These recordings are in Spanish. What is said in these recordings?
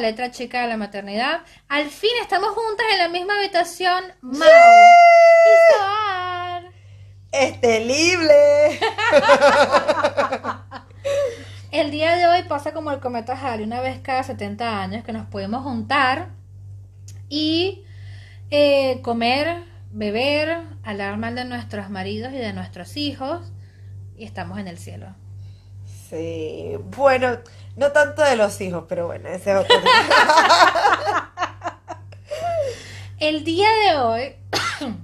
la letra chica de la maternidad. Al fin estamos juntas en la misma habitación. Mau y Soar. Este libre. El día de hoy pasa como el cometa Halley, una vez cada 70 años que nos podemos juntar y eh, comer, beber, hablar mal de nuestros maridos y de nuestros hijos y estamos en el cielo. Sí, bueno, no tanto de los hijos, pero bueno, ese es otro El día de hoy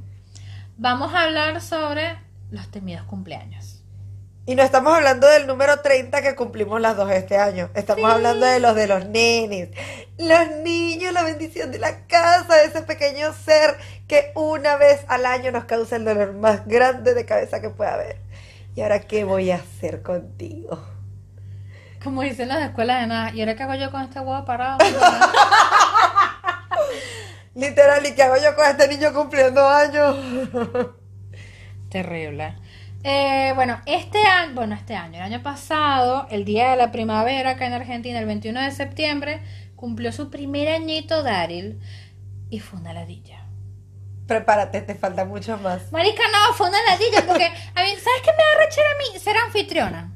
vamos a hablar sobre los temidos cumpleaños. Y no estamos hablando del número 30 que cumplimos las dos este año. Estamos Sí. hablando de los de los nenes. Los niños, la bendición de la casa, de ese pequeño ser que una vez al año nos causa el dolor más grande de cabeza que pueda haber. ¿Y ahora qué voy a hacer contigo? Como dicen las escuelas de nada. ¿Y ahora qué hago yo con este huevo parado? Literal, ¿y qué hago yo con este niño cumpliendo años? Terrible. Eh, bueno, este año, bueno, este año, el año pasado, el día de la primavera acá en Argentina, el 21 de septiembre, cumplió su primer añito Daryl y fue una ladilla. Prepárate, te falta mucho más. Marica, no, fue una ladilla porque, a mí, ¿sabes qué me da rechera a mí? Ser anfitriona.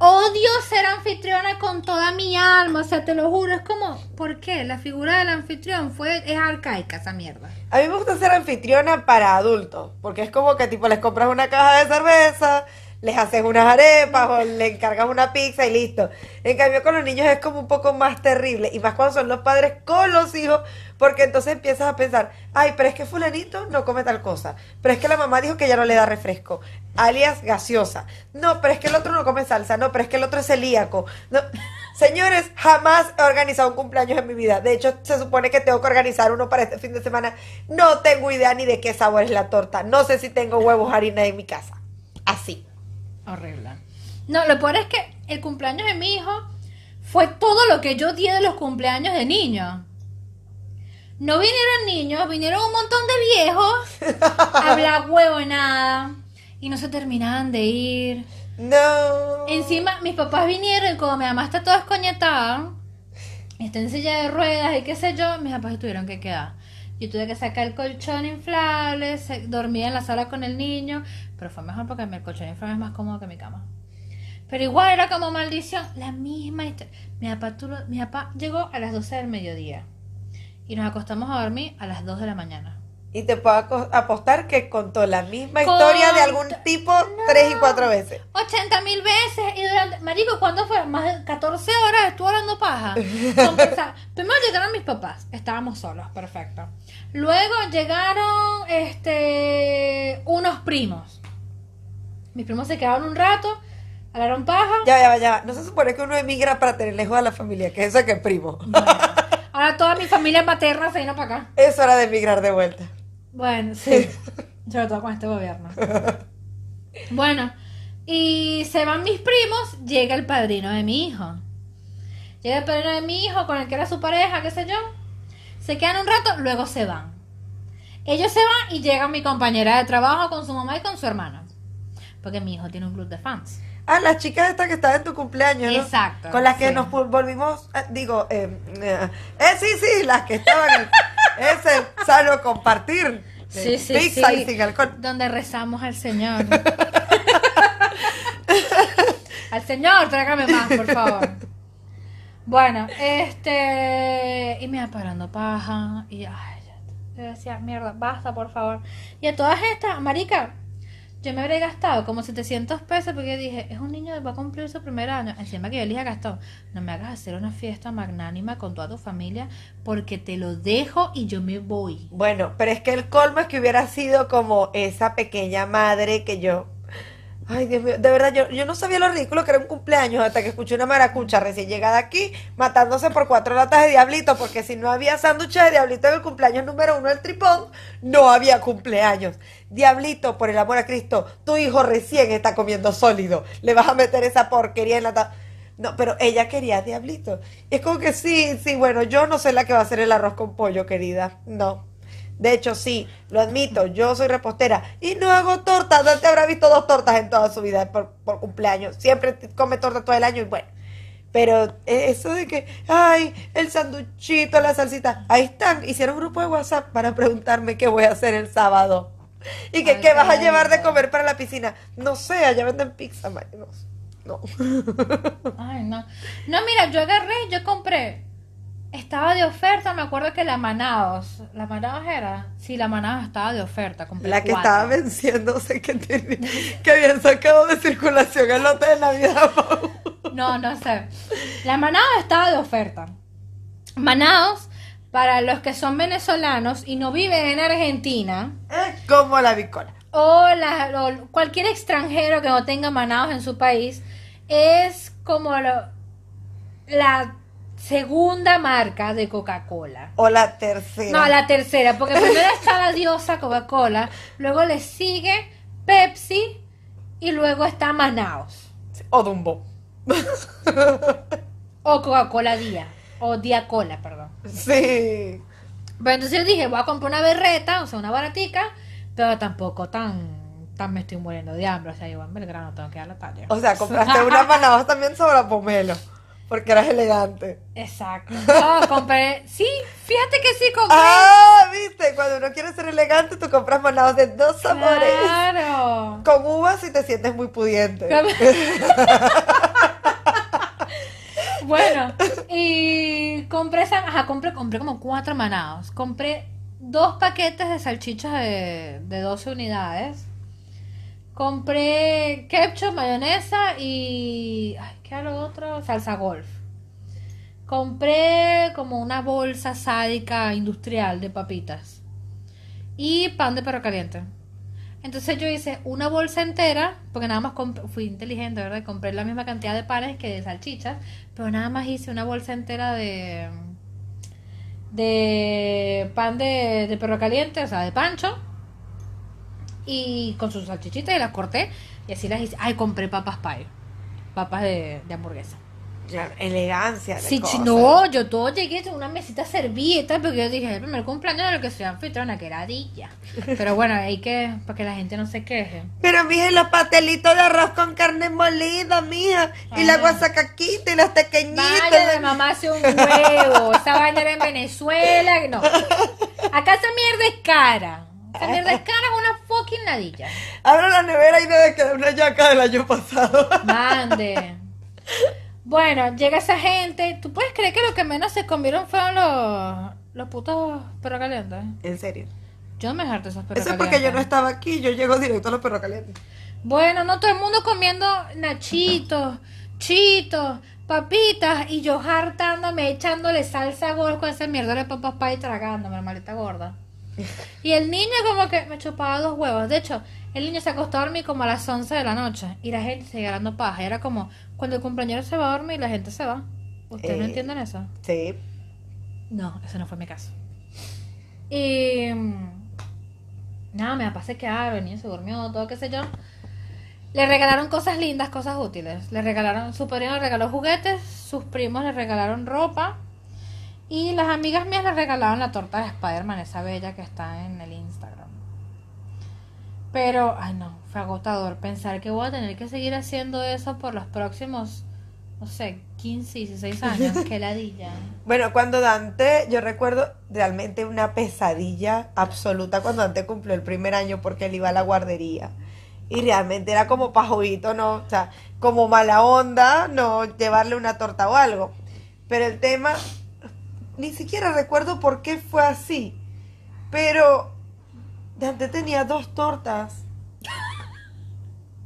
Odio ser anfitriona con toda mi alma, o sea, te lo juro, es como, ¿por qué? La figura del anfitrión fue, es arcaica esa mierda. A mí me gusta ser anfitriona para adultos, porque es como que tipo les compras una caja de cerveza, les haces unas arepas o le encargas una pizza y listo. En cambio con los niños es como un poco más terrible, y más cuando son los padres con los hijos, porque entonces empiezas a pensar, ay, pero es que fulanito no come tal cosa, pero es que la mamá dijo que ya no le da refresco, alias gaseosa. No, pero es que el otro no come salsa, no, pero es que el otro es celíaco. Señores, jamás he organizado un cumpleaños en mi vida. De hecho, se supone que tengo que organizar uno para este fin de semana. No tengo idea ni de qué sabor es la torta. No sé si tengo huevos, harina en mi casa. Así. Horrible. No, lo peor es que el cumpleaños de mi hijo fue todo lo que yo di de los cumpleaños de niños. No vinieron niños, vinieron un montón de viejos a hablar huevo y nada. Y no se terminaban de ir. No. Encima, mis papás vinieron y como mi mamá está toda escoñetada, está en silla de ruedas y qué sé yo, mis papás tuvieron que quedar. Yo tuve que sacar el colchón inflable, dormía en la sala con el niño, pero fue mejor porque el colchón inflable es más cómodo que mi cama. Pero igual era como maldición, la misma historia. Mi papá, mi papá llegó a las 12 del mediodía y nos acostamos a dormir a las 2 de la mañana. Y te puedo apostar que contó la misma historia de algún tipo tres y cuatro veces. 80 mil veces y durante, marico, ¿cuándo fue? Más de 14 horas estuvo hablando paja. Primero llegaron mis papás, estábamos solos, perfecto. Luego llegaron este unos primos. Mis primos se quedaron un rato, hablaron paja. Ya, ya, ya. No se supone que uno emigra para tener lejos a la familia, que eso es que es primo. Bueno, ahora toda mi familia materna se vino para acá. Eso era de emigrar de vuelta. Bueno, sí. Sobre todo con este gobierno. Bueno, y se van mis primos, llega el padrino de mi hijo. Llega el padrino de mi hijo con el que era su pareja, qué sé yo. Se quedan un rato, luego se van. Ellos se van y llega mi compañera de trabajo con su mamá y con su hermana. Porque mi hijo tiene un club de fans. Ah, las chicas estas que estaban en tu cumpleaños, ¿no? Exacto, Con las que sí. nos volvimos, eh, digo, eh, eh, eh, sí, sí, las que estaban en ese sano compartir. Sí, sí, pizza sí. y sin alcohol. Donde rezamos al Señor. al Señor, tráigame más, por favor. Bueno, este. Y me iba parando paja. Y ay. Yo decía, mierda, basta, por favor. Y a todas estas, marica, yo me habré gastado como 700 pesos porque dije, es un niño que va a cumplir su primer año. Encima que yo le dije gastado, no me hagas hacer una fiesta magnánima con toda tu familia porque te lo dejo y yo me voy. Bueno, pero es que el colmo es que hubiera sido como esa pequeña madre que yo. Ay, Dios mío, de verdad, yo, yo no sabía lo ridículo que era un cumpleaños hasta que escuché una maracucha recién llegada aquí matándose por cuatro latas de diablito, porque si no había sándwiches de diablito en el cumpleaños número uno del tripón, no había cumpleaños. Diablito, por el amor a Cristo, tu hijo recién está comiendo sólido, le vas a meter esa porquería en la No, pero ella quería diablito. Y es como que sí, sí, bueno, yo no soy la que va a hacer el arroz con pollo, querida. No. De hecho, sí, lo admito, yo soy repostera y no hago tortas. Dante habrá visto dos tortas en toda su vida por, por cumpleaños. Siempre come torta todo el año y bueno. Pero eso de que, ay, el sanduchito, la salsita, ahí están. Hicieron un grupo de WhatsApp para preguntarme qué voy a hacer el sábado. Y que Ay, qué vas a llevar de comer para la piscina. No sé, allá venden pizza, ma- no. no. Ay, no. No, mira, yo agarré, yo compré. Estaba de oferta, me acuerdo que la Manaos. ¿La Manaos era? Sí, la Manaos estaba de oferta. Compré La que cuatro. estaba venciéndose que, tenía- que habían sacado de circulación el lote de Navidad. No, no sé. La Manaos estaba de oferta. Manaos, para los que son venezolanos y no viven en Argentina, Es como la bicola. o, la- o cualquier extranjero que no tenga Manaos en su país, es como lo- la segunda marca de Coca-Cola. O la tercera. No, la tercera, porque primero está la diosa Coca-Cola, luego le sigue Pepsi y luego está Manaos. O Dumbo. O Coca-Cola Día, o Día Cola, perdón. Sí. Pero entonces yo dije, voy a comprar una berreta, o sea, una baratica, pero tampoco tan, tan me estoy muriendo de hambre. O sea, yo en Belgrano tengo que dar la talla. O sea, compraste una manados también sobre pomelo. Porque eras elegante. Exacto. No, compré, sí, fíjate que sí compré. Ah, viste, cuando uno quiere ser elegante, tú compras manados de dos sabores. Claro. Con uvas y te sientes muy pudiente. Bueno, y compré ajá, compré, compré como cuatro manados. Compré dos paquetes de salchichas de, de 12 unidades. Compré ketchup, mayonesa y. Ay, ¿Qué era lo otro? Salsa golf. Compré como una bolsa sádica industrial de papitas. Y pan de perro caliente. Entonces yo hice una bolsa entera, porque nada más fui inteligente, ¿verdad? Compré la misma cantidad de panes que de salchichas, pero nada más hice una bolsa entera de de pan de, perro caliente, o sea, de pancho, y con sus salchichitas y las corté y así las hice. Ay, compré papas pie, papas de, de hamburguesa. Claro, elegancia. de Sí, cosas. no, yo todo llegué con una mesita servieta porque yo dije, el primer cumpleaños de lo que soy anfitriona, que era dilla. Pero bueno, hay que, para que la gente no se queje. Pero mija, y los pastelitos de arroz con carne molida, mija. Y la guasacaquita y las pequeñitas. Vaya de mamá hace un huevo. Esa vaina era en Venezuela. No. Acá esa mierda es cara. Es cara es una fucking ladilla. Abro la nevera y debe quedar una yaca del año pasado. Mande. Bueno, llega esa gente. ¿Tú puedes creer que lo que menos se comieron fueron los, los putos perros calientes? En serio. Yo no me harto esos perros Eso es porque yo no estaba aquí, yo llego directo a los perros calientes. Bueno, no todo el mundo comiendo nachitos, chitos, papitas y yo hartándome, echándole salsa gorda con esa mierda de papas pie y tragándome, maleta gorda. Y el niño como que me chupaba dos huevos. De hecho, el niño se acostó a dormir como a las 11 de la noche y la gente seguía dando paja. Era como, cuando el compañero se va a dormir, la gente se va. ¿Ustedes no Eh. entienden eso? Sí. No, ese no fue mi caso. Y mm, nada, me papá se quedaron, el niño se durmió, todo qué sé yo. Le regalaron cosas lindas, cosas útiles. Le regalaron, su padrino le regaló juguetes, sus primos le regalaron ropa y las amigas mías le regalaron la torta de Spider-Man, esa bella que está en el Instagram. Pero, ay no, fue agotador pensar que voy a tener que seguir haciendo eso por los próximos, no sé, 15, 16 años. Qué ladilla. Bueno, cuando Dante, yo recuerdo realmente una pesadilla absoluta cuando Dante cumplió el primer año porque él iba a la guardería. Y realmente era como pajovito, ¿no? O sea, como mala onda, no llevarle una torta o algo. Pero el tema, ni siquiera recuerdo por qué fue así. Pero Dante tenía dos tortas.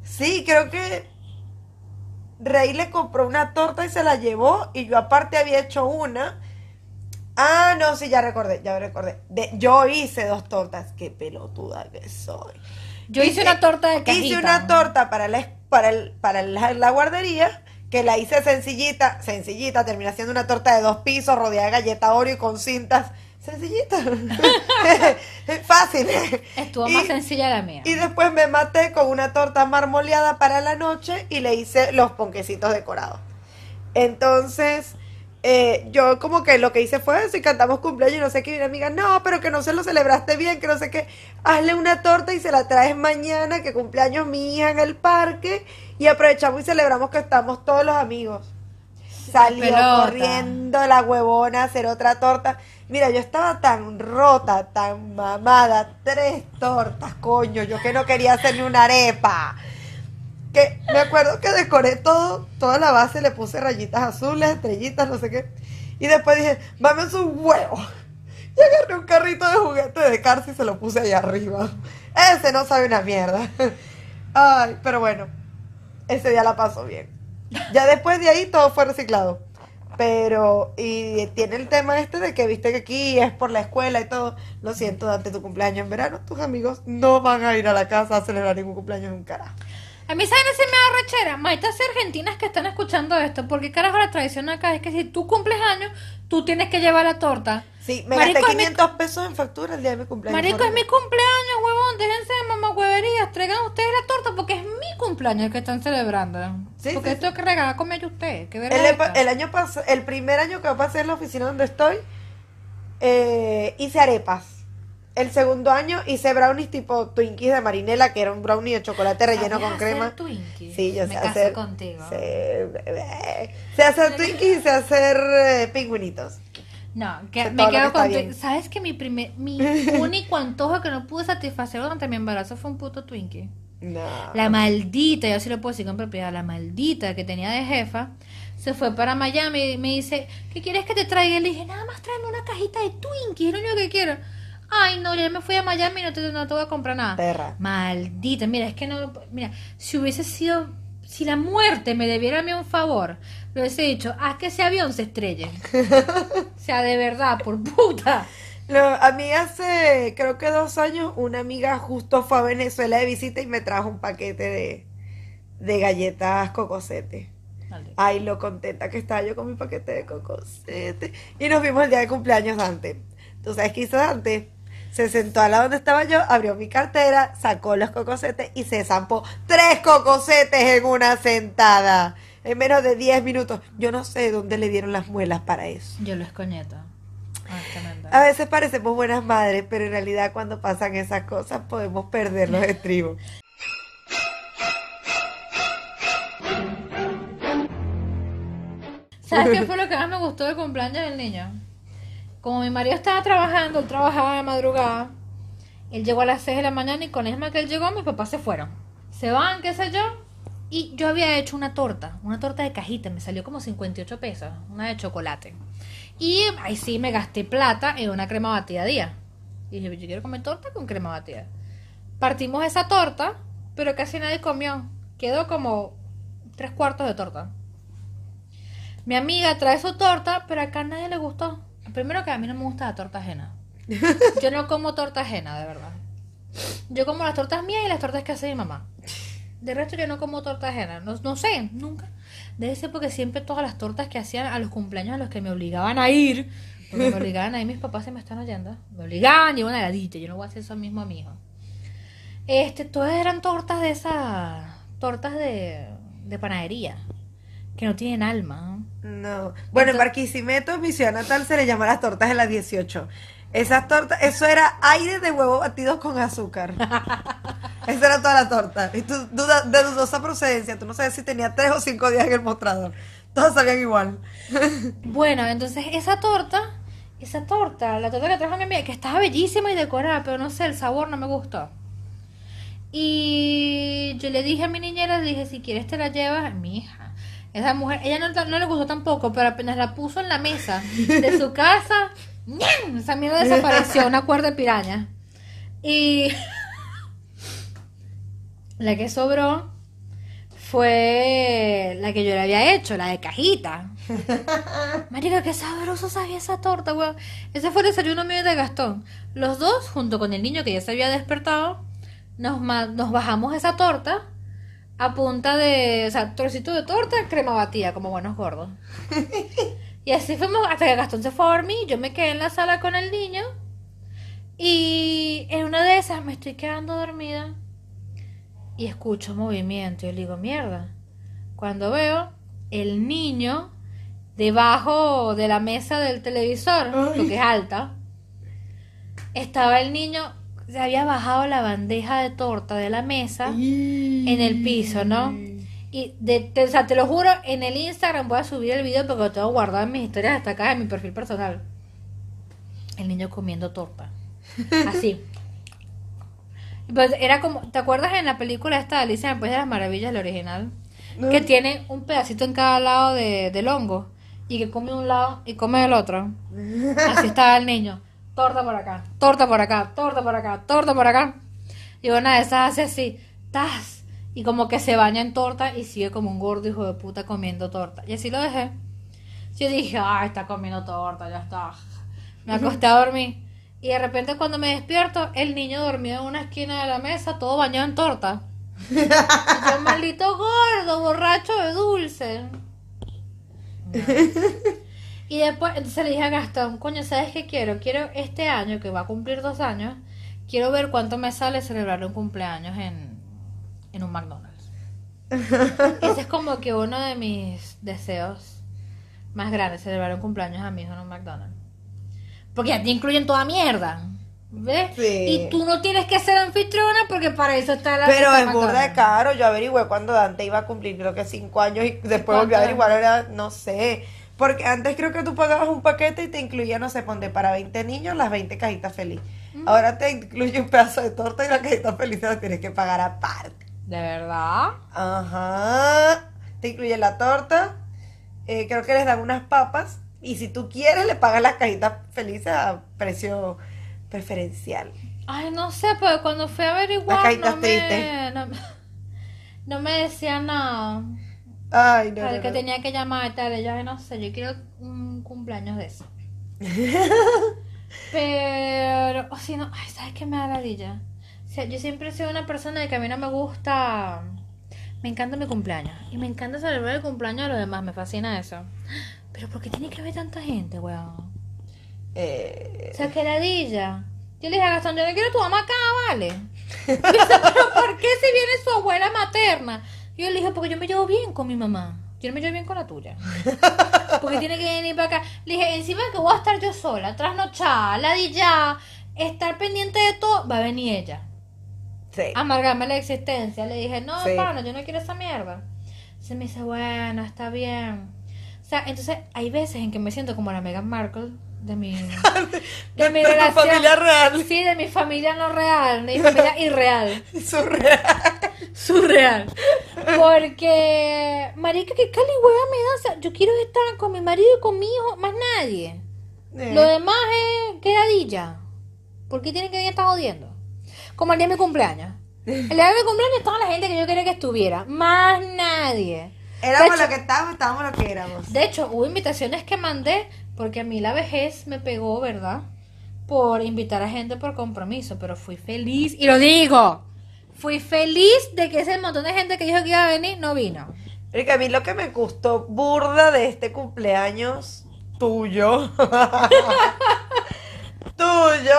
Sí, creo que Rey le compró una torta y se la llevó y yo aparte había hecho una. Ah, no, sí, ya recordé, ya recordé. De, yo hice dos tortas. Qué pelotuda que soy. Yo hice una torta de cajita. Hice una torta para la, para el- para la, la guardería que la hice sencillita, sencillita, terminé siendo una torta de dos pisos rodeada de galleta Oreo y con cintas. Sencillita. Fácil. Estuvo Y- más sencilla la mía. y después me maté con una torta marmoleada para la noche y le hice los ponquecitos decorados. Entonces, eh, yo como que lo que hice fue eso y cantamos cumpleaños y no sé qué. Y una amiga, no, pero que no se lo celebraste bien, que no sé qué. Hazle una torta y se la traes mañana, que cumpleaños mi hija en el parque. Y aprovechamos y celebramos que estamos todos los amigos. Salió Pelota. corriendo la huevona a hacer otra torta. Mira, yo estaba tan rota, tan mamada. Tres tortas, coño. Yo que no quería hacer ni una arepa. Que me acuerdo que decoré todo, toda la base, le puse rayitas azules, estrellitas, no sé qué. Y después dije, mame un huevo. Y agarré un carrito de juguete de Cars y se lo puse allá arriba. Ese no sabe una mierda. Ay, pero bueno, ese día la pasó bien. Ya después de ahí todo fue reciclado. Pero, y tiene el tema este de que viste que aquí es por la escuela y todo. Lo siento, date tu cumpleaños en verano. Tus amigos no van a ir a la casa a celebrar ningún cumpleaños en un carajo. A mí, ¿saben? Se me da rechera. Maitas argentinas que están escuchando esto. Porque carajo, la tradición acá es que si tú cumples años, tú tienes que llevar la torta. Sí, me Marico, gasté es mi- 500 pesos en factura el día de mi cumpleaños. Marico, es mi cumpleaños, huevón. Déjense de mamagüeverías. Traigan ustedes la torta porque es mi cumpleaños el que están celebrando. Sí, porque sí, esto que regalar comer yo usted. ¿Qué El, es año pasado, el primer año que pasé en la oficina donde estoy, eh, hice arepas. El segundo año hice brownies tipo Twinkies de marinela, que era un brownie de chocolate relleno ¿Sabías con hacer crema. Twinkie? Sí, yo Me sé casé hacer. contigo. Sé, bebé. sé hacer Twinkies y sé hacer eh, pingüinitos. No, que me quedo con. bien. ¿Sabes que mi primer, mi único antojo que no pude satisfacer durante mi embarazo fue un puto Twinkie? No. La maldita, yo sí lo puedo decir con propiedad, la maldita que tenía de jefa, se fue para Miami y me dice, ¿qué quieres que te traiga? Y le dije, nada más tráeme una cajita de Twinkie, es lo único que quiero. Ay, no, ya me fui a Miami y no te, no te voy a comprar nada. Perra. Maldita, mira, es que no, mira, si hubiese sido, si la muerte me debiera a mí un favor, le hubiese dicho, haz que ese avión se estrelle. o sea, de verdad, por puta. No, a mí hace, creo que dos años, una amiga justo fue a Venezuela de visita y me trajo un paquete de, de galletas cocosete. Ay, lo contenta que estaba yo con mi paquete de cocosete. Y nos vimos el día de cumpleaños Dante. ¿Tú sabes qué hizo Dante? Se sentó al lado donde estaba yo, abrió mi cartera, sacó los cocosetes y se zampó tres cocosetes en una sentada. En menos de 10 minutos. Yo no sé dónde le dieron las muelas para eso. Yo lo escoñeto. honestamente. A veces parecemos buenas madres, pero en realidad cuando pasan esas cosas podemos perder los estribos. ¿Sabes qué fue lo que más me gustó del cumpleaños del niño? Como mi marido estaba trabajando, él trabajaba de madrugada. Él llegó a las 6 de la mañana y con el misma que él llegó, mis papás se fueron. Se van, qué sé yo. Y yo había hecho una torta, una torta de cajita, me salió como 58 pesos, una de chocolate. Y ahí sí me gasté plata en una crema batida día. Y dije, yo quiero comer torta con crema batida. Partimos esa torta, pero casi nadie comió. Quedó como tres cuartos de torta. Mi amiga trae su torta, pero acá a nadie le gustó. Primero que a mí no me gusta la torta ajena. Yo no como torta ajena, de verdad. Yo como las tortas mías y las tortas que hace mi mamá. De resto yo no como torta ajena. No, no sé, nunca. Debe ser porque siempre todas las tortas que hacían a los cumpleaños a los que me obligaban a ir, porque me obligaban a ir, mis papás se me están oyendo. Me obligaban, llevo una heladita. Yo no voy a hacer eso mismo a mi hijo. Este, todas eran tortas de esas, tortas de, de panadería, que no tienen alma. ¿No? No. Bueno, en Barquisimeto, mi ciudad natal, se le llama las tortas de las 18. Esas tortas, eso era aire de huevo batidos con azúcar. Esa era toda la torta. Y tú, duda, de dudosa procedencia, tú no sabes si tenía tres o cinco días en el mostrador. Todos sabían igual. Bueno, entonces esa torta, esa torta, la torta que trajo mi amiga, que estaba bellísima y decorada, pero no sé, el sabor no me gustó. Y yo le dije a mi niñera, le dije, si quieres te la llevas, mi hija. Esa mujer, ella no, no le gustó tampoco, pero apenas la puso en la mesa de su casa, ¡ñam! esa mierda desapareció, una cuerda de piraña. Y la que sobró fue la que yo le había hecho, la de cajita. Marica, qué sabroso sabía esa torta, weón. Ese fue el desayuno mío de Gastón. Los dos, junto con el niño que ya se había despertado, nos, nos bajamos esa torta a punta de, o sea, trocito de torta, crema batida, como buenos gordos. Y así fuimos hasta que Gastón se fue a dormir. Yo me quedé en la sala con el niño. Y en una de esas me estoy quedando dormida. Y escucho movimiento. Y le digo, mierda. Cuando veo el niño debajo de la mesa del televisor, Ay. porque es alta, estaba el niño, se había bajado la bandeja de torta de la mesa en el piso, ¿no? Y de, te, o sea, te lo juro, en el Instagram voy a subir el video porque lo tengo guardado en mis historias destacadas en mi perfil personal. El niño comiendo torta. Así. Pues era como, ¿te acuerdas en la película esta de Alicia País de las Maravillas, la original? No. Que tiene un pedacito en cada lado de, del hongo y que come un lado y come el otro. Así estaba el niño. Torta por acá, torta por acá, torta por acá, torta por acá. Y una de esas hace así, ¡tas! Y como que se baña en torta y sigue como un gordo hijo de puta comiendo torta. Y así lo dejé. Yo dije, ay, está comiendo torta, ya está. Me acosté a dormir. Y de repente cuando me despierto, el niño dormido en una esquina de la mesa, todo bañado en torta. Y yo, maldito gordo, borracho de dulce. Y después, entonces le dije a Gastón, coño, ¿sabes qué quiero? Quiero este año, que va a cumplir dos años, quiero ver cuánto me sale celebrar un cumpleaños en, en un McDonald's. Ese es como que uno de mis deseos más grandes, celebrar un cumpleaños a mi hijo en un McDonald's. Porque ya te incluyen toda mierda. ¿Ves? Sí. Y tú no tienes que ser anfitriona porque para eso está la Pero es burda de caro. Yo averigüé cuando Dante iba a cumplir, creo que cinco años, y después volví a averiguar, era, no sé. Porque antes creo que tú pagabas un paquete y te incluía, no sé, ponte para 20 niños las 20 cajitas feliz. Ahora te incluye un pedazo de torta y la cajita feliz te la tienes que pagar aparte. ¿De verdad? Ajá. Te incluye la torta, eh, creo que les dan unas papas y si tú quieres le pagas las cajitas felices a precio preferencial. Ay, no sé, pero cuando fui a averiguar Las cajitas no tristes. me, no, no me decían nada. Ay, no, Al no, que no. tenía que llamar tal, ay, no sé, yo quiero un cumpleaños de eso. Pero, o si no, ay, ¿sabes qué me da ladilla? O sea, yo siempre he sido una persona de que a mí no me gusta, me encanta mi cumpleaños. Y me encanta celebrar el cumpleaños de los demás, me fascina eso. Pero ¿por qué tiene que haber tanta gente, weón? Eh, O sea, que ladilla. Yo le dije a Gastón, yo no quiero tu mamá acá, ¿vale? Y dice, pero ¿por qué si viene su abuela materna? Y yo le dije, porque yo me llevo bien con mi mamá. Yo no me llevo bien con la tuya. Porque tiene que venir para acá. Le dije, encima que voy a estar yo sola, trasnochada, ladilla, estar pendiente de todo, va a venir ella. sí. Amargarme la existencia. Le dije, no, Sí. pana, yo no quiero esa mierda. Se me dice, bueno, está bien. O sea, entonces hay veces en que me siento como la Meghan Markle de mi, de mi De relación. familia real. Sí, de mi familia no real, de mi familia irreal. Surreal. Surreal. Porque, marica, que cali hueva me da. O sea, yo quiero estar con mi marido y con mi hijo, más nadie. Eh, Lo demás es quedadilla. ¿Por qué tienen que venir a estar jodiendo? Como el día de mi cumpleaños. El día de mi cumpleaños estaba la gente que yo quería que estuviera. Más nadie. Éramos lo que estábamos, estábamos lo que éramos. De hecho, hubo invitaciones que mandé porque a mí la vejez me pegó, ¿verdad? Por invitar a gente por compromiso, pero fui feliz, y lo digo, fui feliz de que ese montón de gente que dijo que iba a venir no vino. Erika, a mí lo que me gustó burda de este cumpleaños tuyo, tuyo,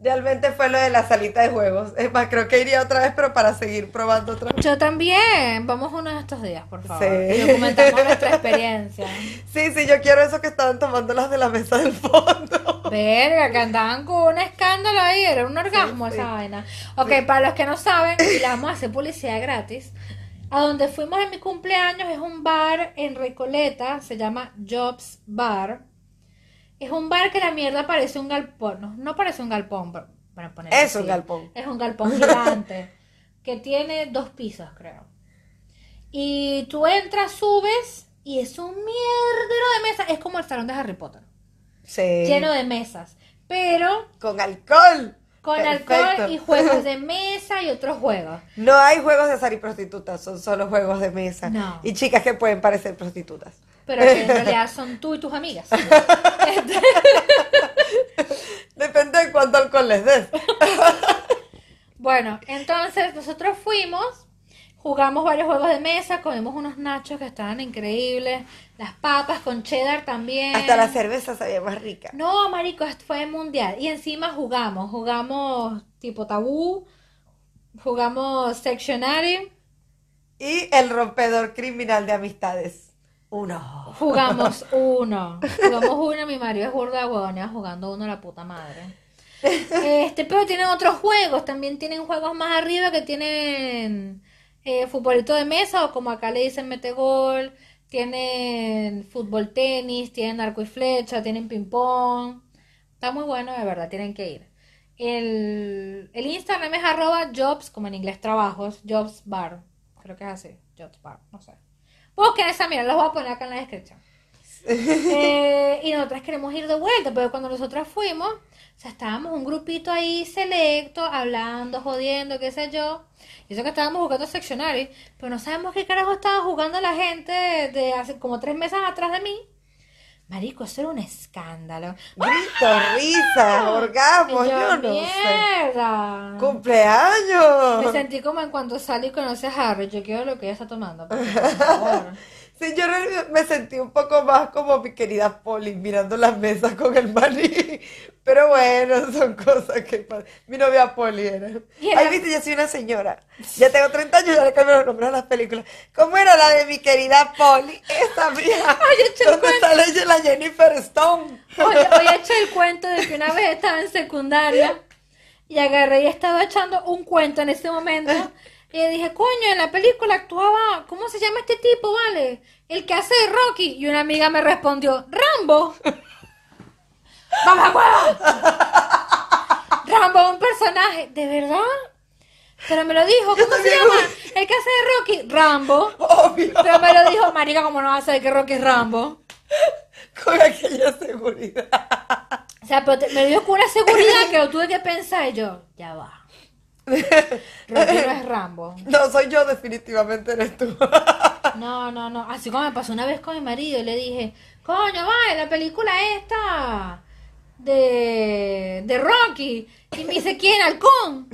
realmente fue lo de la salita de juegos. Es más, creo que iría otra vez, pero para seguir probando otra vez. Yo también, vamos uno de estos días, por favor. Sí. Y documentamos nuestra experiencia. Sí, sí, yo quiero eso que estaban tomando las de la mesa del fondo. Verga, que andaban con un escándalo ahí, era un orgasmo sí. esa vaina. Ok, para los que no saben, y le vamos a hacer publicidad gratis. A donde fuimos en mi cumpleaños es un bar en Recoleta, se llama Jobs Bar. Es un bar que la mierda parece un galpón, no, no parece un galpón, pero poner Es un galpón. Es un galpón gigante que tiene dos pisos, creo. Y tú entras, subes y es un mierdero de mesas, es como el salón de Harry Potter Sí. lleno de mesas, pero Con alcohol. con Perfecto. alcohol y juegos de mesa y otros juegos. No hay juegos de azar y prostitutas, son solo juegos de mesa. No. Y chicas que pueden parecer prostitutas. Pero que en realidad son tú y tus amigas. Depende de cuánto alcohol les des. Bueno, entonces nosotros fuimos, jugamos varios juegos de mesa, comimos unos nachos que estaban increíbles, las papas con cheddar también. Hasta la cerveza sabía más rica. No, marico, fue mundial. Y encima jugamos, jugamos tipo tabú, jugamos sectionary, Y el rompedor criminal de amistades. Uno. Jugamos uno. Jugamos uno, mi marido es burda de huevonea jugando uno la puta madre. Este, pero tienen otros juegos, también tienen juegos más arriba que tienen eh, futbolito de mesa o como acá le dicen metegol, tienen fútbol tenis, tienen arco y flecha, tienen ping pong. Está muy bueno, de verdad, tienen que ir. El, el Instagram es arroba jobs, como en inglés trabajos, jobs bar. Creo que es así, jobs bar, no sé. Busquen esa, mira, los voy a poner acá en la descripción. Eh, y nosotras queremos ir de vuelta, pero cuando nosotras fuimos, o sea, estábamos un grupito ahí selecto, hablando, jodiendo, qué sé yo. Y eso que estábamos jugando seccionary, pero no sabemos qué carajo estaba jugando la gente de, hace como tres meses atrás de mí. Marico, eso era un escándalo. Gritos, risas, orgasmos, yo, yo, no sé. ¡Mierda! ¡Cumpleaños! Me sentí como en cuando salí y conocí a Harry. Yo quiero lo que ella está tomando. Por favor. Sí, yo me sentí un poco más como mi querida Polly mirando las mesas con el maní. Pero bueno, son cosas que pasan. Mi novia Polly era. Era- Ay, viste, yo soy una señora. Ya tengo 30 años, ya le cambio los nombres a las películas. ¿Cómo era la de mi querida Polly? Esa mía. el ¿Dónde sale la Jennifer Stone? Oye, hoy eché el cuento de que una vez estaba en secundaria y agarré y estaba echando un cuento en ese momento. Y le dije, coño, en la película actuaba, ¿cómo se llama este tipo, vale? El que hace de Rocky. Y una amiga me respondió, Rambo. ¡Vamos, huevo! Rambo, un personaje. ¿De verdad? Pero me lo dijo, ¿cómo se llama? El que hace de Rocky, Rambo. Obvio. Pero me lo dijo, marica, ¿cómo no va a saber que Rocky es Rambo? Con aquella seguridad. O sea, pero te- me dio con una seguridad que lo tuve que pensar y yo, ya va. Rocky no es Rambo. No, soy yo, definitivamente eres tú. No, no, no. Así como me pasó una vez con mi marido y le dije, coño, va, la película esta de, de Rocky. Y me dice, ¿quién? Halcón.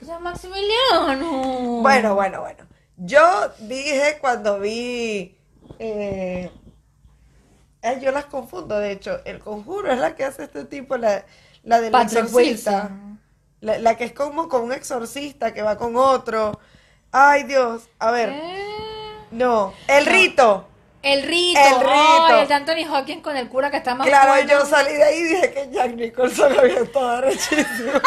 O sea, Maximiliano. Bueno, bueno, bueno. Yo dije cuando vi. eh, yo las confundo, de hecho. El conjuro es la que hace este tipo, la, la del Patrick exorcista. Wilson. La, la que es como con un exorcista que va con otro. Ay, Dios. A ver. Eh, No. El rito. El rito. El rito. El de Anthony Hawkins con el cura que está más Claro, bueno. yo salí de ahí y dije que Jack Nicholson había estado rechísimo.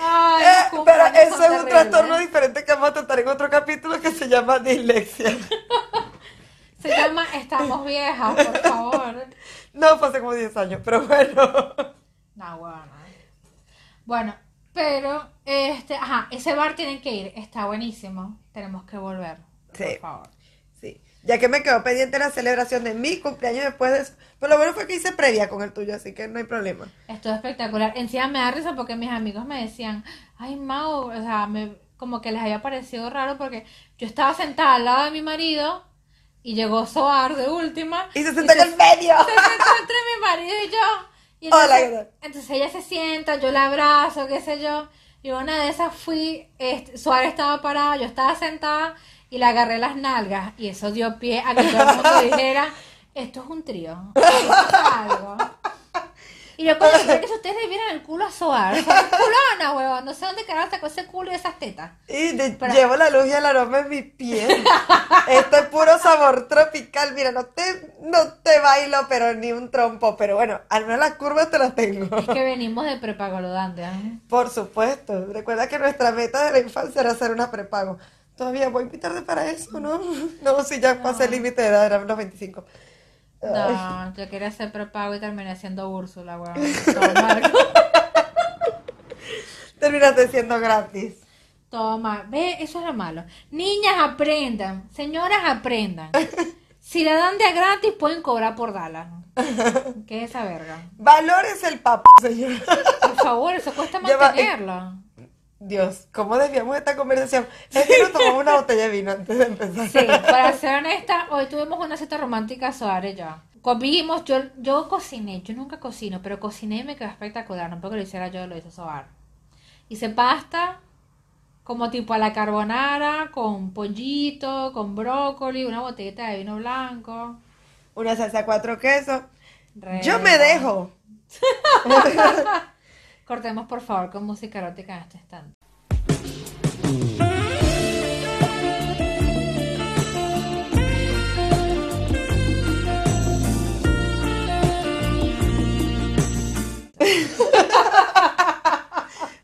Ay, Eh, pero eso es un trastorno diferente que vamos a tratar en otro capítulo que se llama dislexia. Se llama Estamos viejas, por favor. No, fue hace como 10 años, pero bueno. No, bueno. Bueno, pero, este, ajá, ese bar tienen que ir. Está buenísimo. Tenemos que volver. Sí. Por favor. Sí, ya que me quedó pendiente la celebración de mi cumpleaños después de eso. Pero lo bueno fue que hice previa con el tuyo, así que no hay problema. Esto es espectacular. Encima me da risa porque mis amigos me decían, ay, Mau, o sea, me, como que les había parecido raro porque yo estaba sentada al lado de mi marido y llegó Soar de última. Y se sentó en el medio. se sentó entre mi marido y yo. Y entonces, ella se sienta, yo la abrazo, qué sé yo. Y una de esas fui, este, Suárez estaba parado, yo estaba sentada y le agarré las nalgas. Y eso dio pie a que todo el mundo dijera, esto es un trío. esto es algo. Y yo cuando que si ustedes le vieran el culo a Soar, culona, huevón. No sé dónde carajo sacó ese culo y esas tetas. Y de- llevo la luz y el aroma en mi piel. Esto es puro sabor tropical. Mira, no te, no te bailo, pero ni un trompo. Pero bueno, al menos las curvas te las tengo. Es que venimos de prepagolodante, ¿eh? Por supuesto. Recuerda que nuestra meta de la infancia era hacer una prepago. Todavía voy a invitarme para eso, ¿no? No, si ya pasé el límite de edad, eran los 25. No, yo quería hacer prepago y terminé siendo Úrsula, weón. Terminaste siendo gratis. Todo mal. Ve, eso es lo malo. Niñas aprendan, señoras aprendan. Si la dan de a gratis, pueden cobrar por darla. ¿Qué es esa verga? Valores el papá, señor. Por favor, eso cuesta mantenerlo. Dios, ¿cómo desviamos esta conversación? Es que nos tomamos una botella de vino antes de empezar. Sí, para ser honesta, hoy tuvimos una cita romántica Soare ya. Comimos, yo, yo cociné, yo nunca cocino, pero cociné y me quedó espectacular. No porque lo hiciera yo, lo hizo Soar. Hice pasta, como tipo a la carbonara, con pollito, con brócoli, una botellita de vino blanco. Una salsa cuatro quesos. Re- Yo me dejo. Cortemos por favor con música erótica en este instante.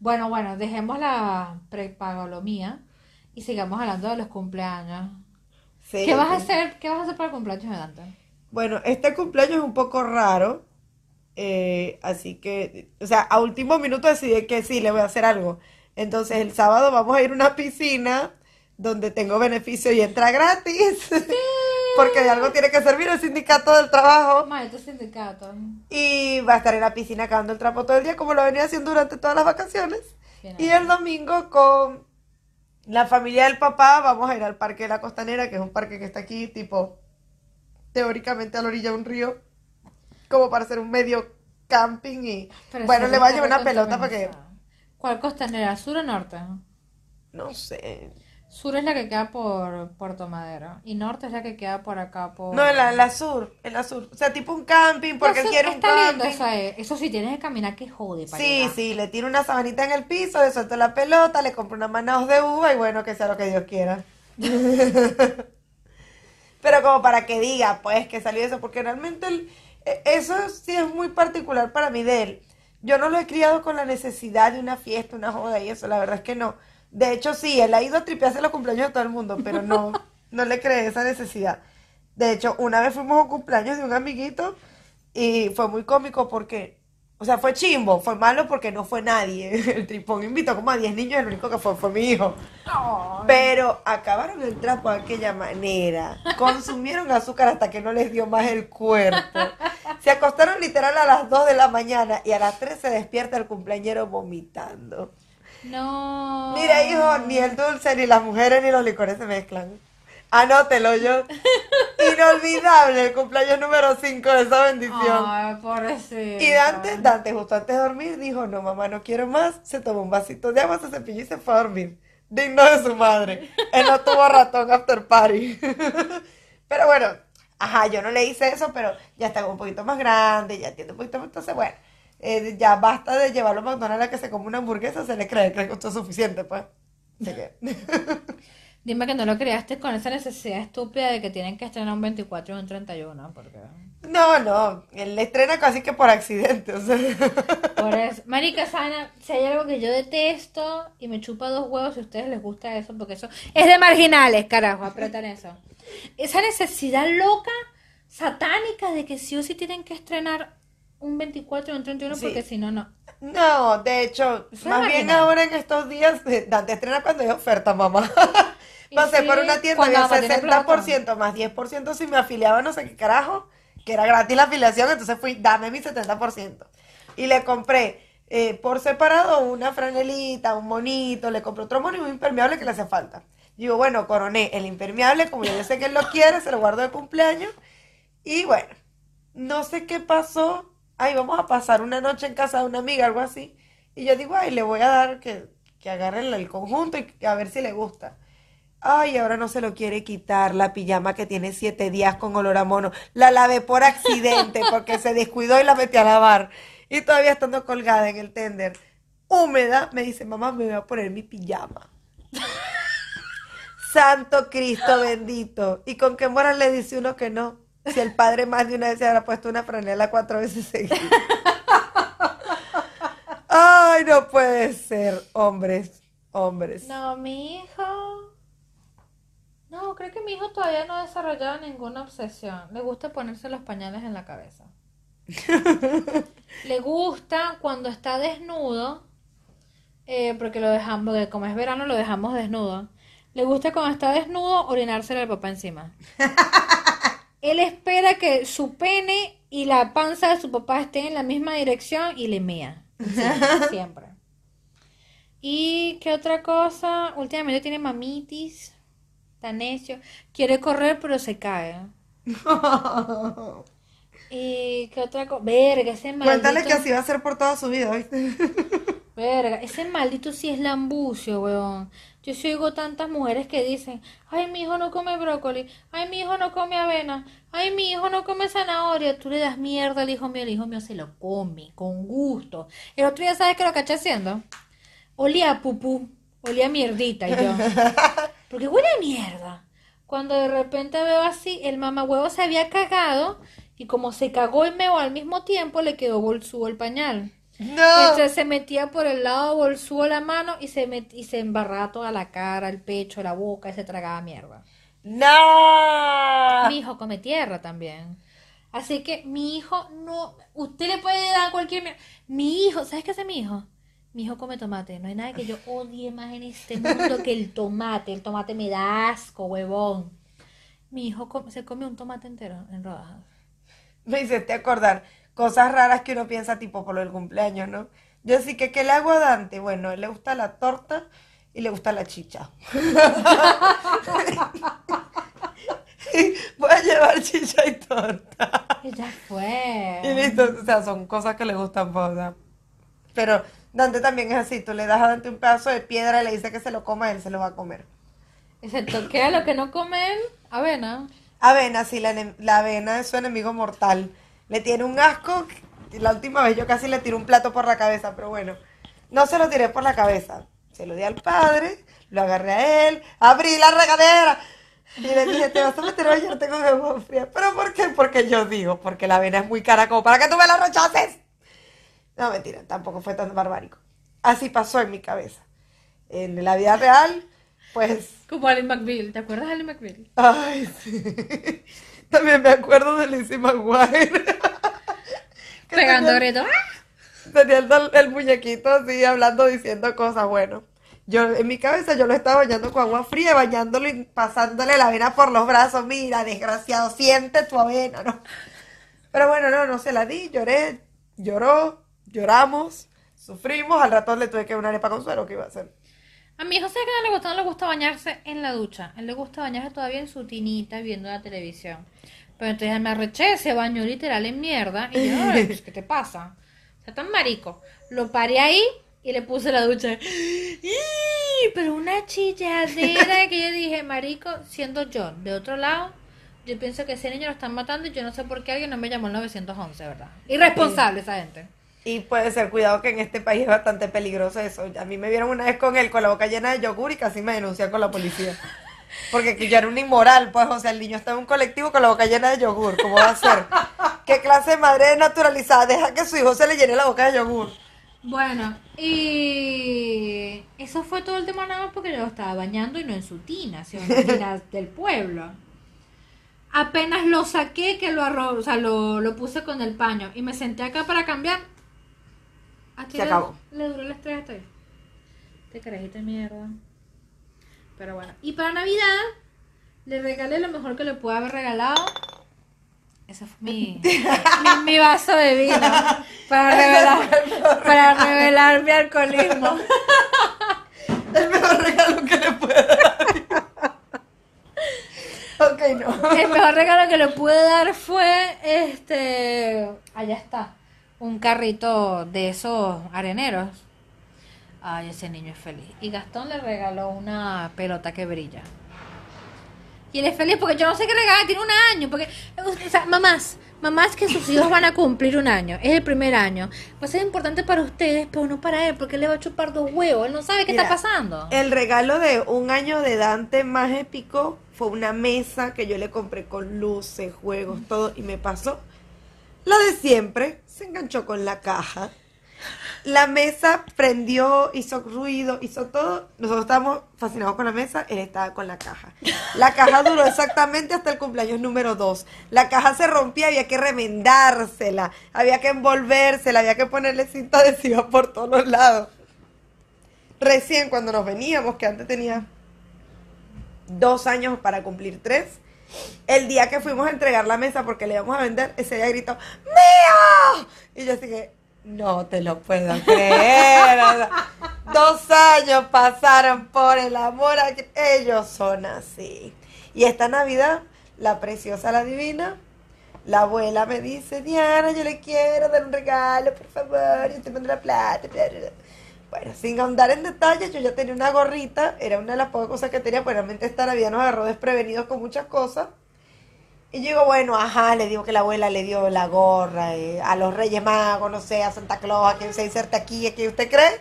Bueno, bueno, dejemos la prepagolomía y sigamos hablando de los cumpleaños. Sí. ¿Qué vas a hacer? ¿Qué vas a hacer para el cumpleaños de Dante? Bueno, este cumpleaños es un poco raro, eh, así que, o sea, a último minuto decidí que sí, le voy a hacer algo. Entonces el sábado vamos a ir a una piscina donde tengo beneficio y entra gratis, porque de algo tiene que servir el sindicato del trabajo. Maldito sindicato. Y va a estar en la piscina cagando el trapo todo el día, como lo venía haciendo durante todas las vacaciones. Bien Y el domingo con la familia del papá vamos a ir al Parque de la Costanera, que es un parque que está aquí, tipo, teóricamente a la orilla de un río, como para hacer un medio camping y, Pero bueno, le va a llevar una pelota para que. ¿Cuál costanera? ¿Sur o norte? no sé. Sur es la que queda por Puerto Madero y norte es la que queda por acá por... No, en la, en la sur, en la sur. O sea, tipo un camping, porque él Eso quiere un camping. eso, es. Eso sí, tienes que caminar que jode para Sí, llegar. sí, le tiro una sabanita en el piso, le suelto la pelota, le compro una manaos de uva y bueno, que sea lo que Dios quiera. Pero como para que diga, pues, que salió eso, porque realmente el- eso sí es muy particular para mí de él. Yo no lo he criado con la necesidad de una fiesta, una joda y eso, la verdad es que no. De hecho, sí, él ha ido a tripearse los cumpleaños de todo el mundo, pero no, no le creé esa necesidad. De hecho, una vez fuimos a un cumpleaños de un amiguito y fue muy cómico porque, o sea, fue chimbo, fue malo porque no fue nadie. El tripón invitó como a 10 niños, el único que fue fue mi hijo. Ay. Pero acabaron el trapo de aquella manera. Consumieron azúcar hasta que no les dio más el cuerpo. Se acostaron literal a las 2 de la mañana y a las 3 se despierta el cumpleañero vomitando. No. Mira, hijo, ni el dulce, ni las mujeres, ni los licores se mezclan. Anótelo yo. Inolvidable el cumpleaños número 5 de esa bendición. Ay, pobrecito. Y Dante, Dante, justo antes de dormir, dijo, no, mamá, no quiero más. Se tomó un vasito de agua, se cepilló y se fue a dormir. Digno de su madre. Él no tuvo ratón after party. Pero bueno, ajá, yo no le hice eso, pero ya está un poquito más grande, ya entiende un poquito más. Entonces, bueno, eh, ya basta de llevarlo a McDonald's a que se come una hamburguesa, se le cree, cree que esto es suficiente, pues. Así que, Dime que no lo creaste con esa necesidad estúpida de que tienen que estrenar un 24 y un 31, porque... no, no, él le estrena casi que por accidente, o sea. Por eso. Marica Sana, si hay algo que yo detesto y me chupa dos huevos si a ustedes les gusta eso, porque eso es de marginales, carajo, apretan eso. Esa necesidad loca, satánica de que sí o sí tienen que estrenar un 24 y un 31 Sí. porque si no, no. No, de hecho, más bien ahora en estos días, Dante estrena cuando hay oferta, mamá. Y Pasé sí, por una tienda, había Papá tiene 60% más 10% si me afiliaba no sé qué carajo, que era gratis la afiliación, entonces fui, dame mi 70%. Y le compré eh, por separado una franelita, un monito, le compré otro mono y un impermeable que le hace falta. Digo, bueno, coroné el impermeable, como yo sé que él lo quiere, se lo guardo de cumpleaños. Y bueno, no sé qué pasó. Ay, vamos a pasar una noche en casa de una amiga, algo así. Y yo digo, ay, le voy a dar que, que agarre el, el conjunto y a ver si le gusta. Ay, ahora no se lo quiere quitar la pijama que tiene siete días con olor a mono. La lavé por accidente porque se descuidó y la metí a lavar. Y todavía estando colgada en el tender, húmeda, me dice, mamá, me voy a poner mi pijama. Santo Cristo bendito. ¿Y con qué moral le dice uno que no? Si el padre más de una vez se habrá puesto una franela cuatro veces seguidas. Ay, no puede ser, hombres, hombres. No, mi hijo. No, creo que mi hijo todavía no ha desarrollado ninguna obsesión. Le gusta ponerse los pañales en la cabeza. Le gusta cuando está desnudo, eh, porque lo dejamos, porque como es verano lo dejamos desnudo. Le gusta cuando está desnudo orinársele al papá encima. Él espera que su pene y la panza de su papá estén en la misma dirección y le mea. siempre. ¿Y qué otra cosa? Últimamente tiene mamitis. Está necio. Quiere correr, pero se cae. ¿Y qué otra cosa? Verga, ese maldito. Cuéntale que así va a ser por toda su vida, ¿viste? Verga, ese maldito sí es lambucio, weón. Yo sí oigo tantas mujeres que dicen, ay, mi hijo no come brócoli, ay, mi hijo no come avena, ay, mi hijo no come zanahoria. Tú le das mierda al hijo mío, el hijo mío se lo come, con gusto. El otro día, ¿sabes qué lo caché haciendo? Olía a pupú, olía mierdita, y yo, porque huele a mierda. Cuando de repente veo así, el mamahuevo se había cagado, y como se cagó y meó al mismo tiempo, le quedó bolsudo el pañal. No. Entonces se metía por el lado bolsudo la mano y se, met- y se embarraba toda la cara, el pecho, la boca y se tragaba mierda. No. Mi hijo come tierra también. Así que mi hijo no. Usted le puede dar cualquier. Mi hijo, ¿sabes qué hace mi hijo? Mi hijo come tomate. No hay nada que yo odie más en este mundo que el tomate. El tomate me da asco, huevón. Mi hijo come- se come un tomate entero en rodajas. Me hiciste acordar cosas raras que uno piensa tipo por lo del cumpleaños, ¿no? Yo sí que, ¿qué le hago a Dante? Bueno, le gusta la torta y le gusta la chicha. Voy a llevar chicha y torta. Y ya fue. Y listo, o sea, son cosas que le gustan, pues, o sea. Pero Dante también es así, tú le das a Dante un pedazo de piedra y le dices que se lo coma, él se lo va a comer. Excepto que a lo que no comen, avena. Avena, sí, la avena es su enemigo mortal. Le tiene un asco. La última vez yo casi le tiré un plato por la cabeza, pero bueno, no se lo tiré por la cabeza. Se lo di al padre, lo agarré a él, abrí la regadera y le dije, te vas a meter a bañarte con agua fría. ¿Pero por qué? Porque yo digo, porque la avena es muy cara como para que tú me la rechaces. No, mentira, tampoco fue tan barbárico. Así pasó en mi cabeza. En la vida real, pues Como Ali McBeal. ¿Te acuerdas de Ali McBeal? Ay, sí. También me acuerdo de Lizzie McGuire. Pegando grito. ¡Ah! El, el muñequito así, hablando, diciendo cosas. Bueno, yo en mi cabeza yo lo estaba bañando con agua fría, bañándolo y pasándole la avena por los brazos. Mira, desgraciado, siente tu avena, ¿no? Pero bueno, no, no se la di, lloré, lloró, lloramos, sufrimos. Al ratón le tuve que dar una arepa con suero, ¿qué iba a hacer? A mi hijo, ¿sabes que no le gusta? No le gusta bañarse en la ducha. A él le gusta bañarse todavía en su tinita viendo la televisión. Pero entonces me arreché, se bañó literal en mierda. Y yo, "Ay, pues, ¿qué te pasa? O sea, tan marico. Lo paré ahí y le puse la ducha. ¡Ih! Pero una chilladera que yo dije, marico, siendo yo de otro lado, yo pienso que ese niño lo están matando y yo no sé por qué alguien no me llamó el 911, ¿verdad? Irresponsable esa gente. Y puede ser, cuidado que en este país es bastante peligroso eso. A mí me vieron una vez con él con la boca llena de yogur y casi me denuncian con la policía. Porque que yo era un inmoral, pues, o sea, el niño estaba en un colectivo con la boca llena de yogur. ¿Cómo va a ser? ¿Qué clase de madre naturalizada deja que su hijo se le llene la boca de yogur? Bueno, y eso fue todo el tema nada más porque yo lo estaba bañando y no en su tina, sino en la del pueblo. Apenas lo saqué que lo arro o sea, lo, lo puse con el paño y me senté acá para cambiar. Se acabó. le duró el estrés hasta ahí. Te carajito de mierda. Pero bueno. Y para Navidad le regalé lo mejor que le pude haber regalado. Ese fue mi, mi, mi vaso de vino para revelar, para revelar mi alcoholismo. El mejor regalo que le puedo dar. ok, no. El mejor regalo que le pude dar fue este. Allá está. Un carrito de esos areneros. Ay, ese niño es feliz. Y Gastón le regaló una pelota que brilla. Y él es feliz porque yo no sé qué regalar, tiene un año. Porque, o sea, mamás, mamás que sus hijos van a cumplir un año. Es el primer año. Pues es importante para ustedes, pero no para él, porque él le va a chupar dos huevos. Él no sabe qué Mira, está pasando. El regalo de un año de Dante más épico fue una mesa que yo le compré con luces, juegos, todo, y me pasó. La de siempre, se enganchó con la caja. La mesa prendió, hizo ruido, hizo todo. Nosotros estábamos fascinados con la mesa, él estaba con la caja. La caja duró exactamente hasta el cumpleaños número 2. La caja se rompía, había que remendársela, había que envolvérsela, había que ponerle cinta adhesiva por todos los lados recién cuando nos veníamos, que antes tenía dos años para cumplir tres, el día que fuimos a entregar la mesa porque le íbamos a vender, ese día gritó, ¡Mío! Y yo que, no te lo puedo creer. dos años pasaron por el amor, a ellos son así. Y esta Navidad, la preciosa, la divina, la abuela me dice, Diana, yo le quiero dar un regalo, por favor, yo te mando la plata. bla, bla". Bueno, sin ahondar en detalles, yo ya tenía una gorrita, era una de las pocas cosas que tenía, pues realmente esta Navidad nos agarró desprevenidos con muchas cosas. Y yo digo, bueno, ajá, le digo que la abuela le dio la gorra eh, a los Reyes Magos, no sé, a Santa Claus, a quien se inserte aquí, a quien usted cree.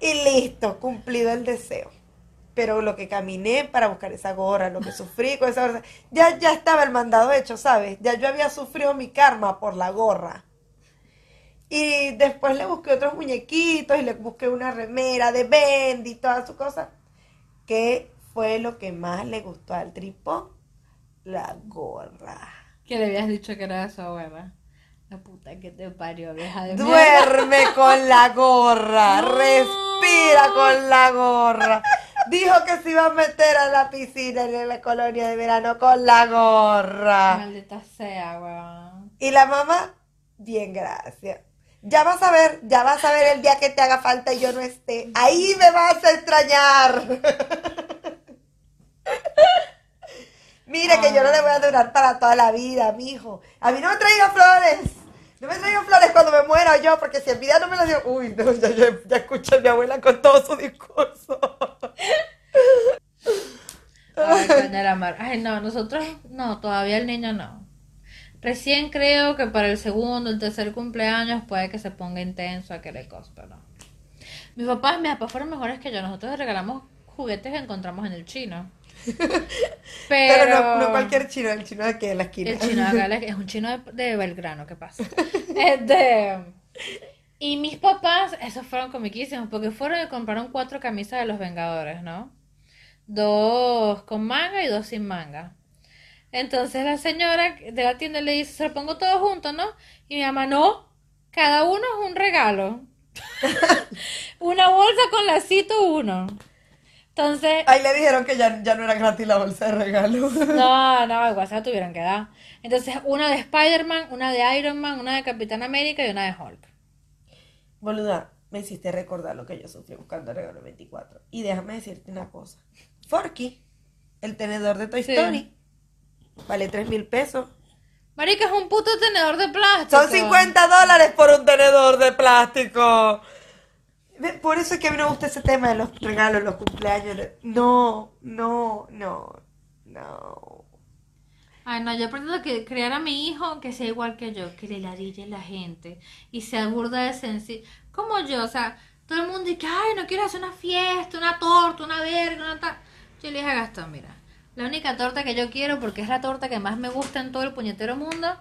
Y listo, cumplido el deseo. Pero lo que caminé para buscar esa gorra, lo que sufrí con esa gorra, ya, ya estaba el mandado hecho, ¿sabes? Ya yo había sufrido mi karma por la gorra. Y después le busqué otros muñequitos y le busqué una remera de Bendy y todas sus cosas. ¿Qué fue lo que más le gustó al tripón? La gorra. Que le habías dicho que era de su abuela. La puta que te parió, vieja de mierda. Duerme con la gorra, respira con la gorra. Dijo que se iba a meter a la piscina en la colonia de verano con la gorra. Maldita sea, weón. Y la mamá, bien, gracias. Ya vas a ver, ya vas a ver el día que te haga falta y yo no esté. Ahí me vas a extrañar. Mire que yo no le voy a durar para toda la vida, mijo. A mí no me traiga flores. No me traigan flores cuando me muera yo, porque si en vida no me las dio. Uy, no, ya, ya, a mi abuela con todo su discurso. Ay, mar. Ay, no, nosotros no, todavía el niño no. Recién creo que para el segundo, el tercer cumpleaños puede que se ponga intenso a querer cosas, pero no. Mis papás, mis papás fueron mejores que yo. Nosotros les regalamos juguetes que encontramos en el chino. Pero, Pero no, no cualquier chino, el chino de aquí de la esquina. El chino de acá es un chino de, de Belgrano, ¿qué pasa? Este, y mis papás, esos fueron comiquísimos, porque fueron y compraron cuatro camisas de los Vengadores, ¿no? Dos con manga y dos sin manga. Entonces la señora de la tienda le dice, se lo pongo todo junto, ¿no? Y mi mamá, no, cada uno es un regalo. Una bolsa con lacito uno. Entonces, Ahí le dijeron que ya, ya no era gratis la bolsa de regalo. no, no, igual se la tuvieron que dar. Entonces, una de Spider-Man, una de Iron Man, una de Capitán América y una de Hulk. Boluda, me hiciste recordar lo que yo sufrí buscando el regalo 24. Y déjame decirte una cosa. Forky, el tenedor de Toy Sí. Story, vale 3 mil pesos. Marica, es un puto tenedor de plástico. Son 50 dólares por un tenedor de plástico. Por eso es que a mí no me gusta ese tema de los regalos, los cumpleaños. No, no, no, no. Ay, no, yo pretendo que criar a mi hijo que sea igual que yo, que le ladille la gente y sea burda de sencillo. Como yo, o sea, todo el mundo dice, ay, no quiero hacer una fiesta, una torta, una verga, una tal. Yo le dije a Gastón, mira, la única torta que yo quiero, porque es la torta que más me gusta en todo el puñetero mundo,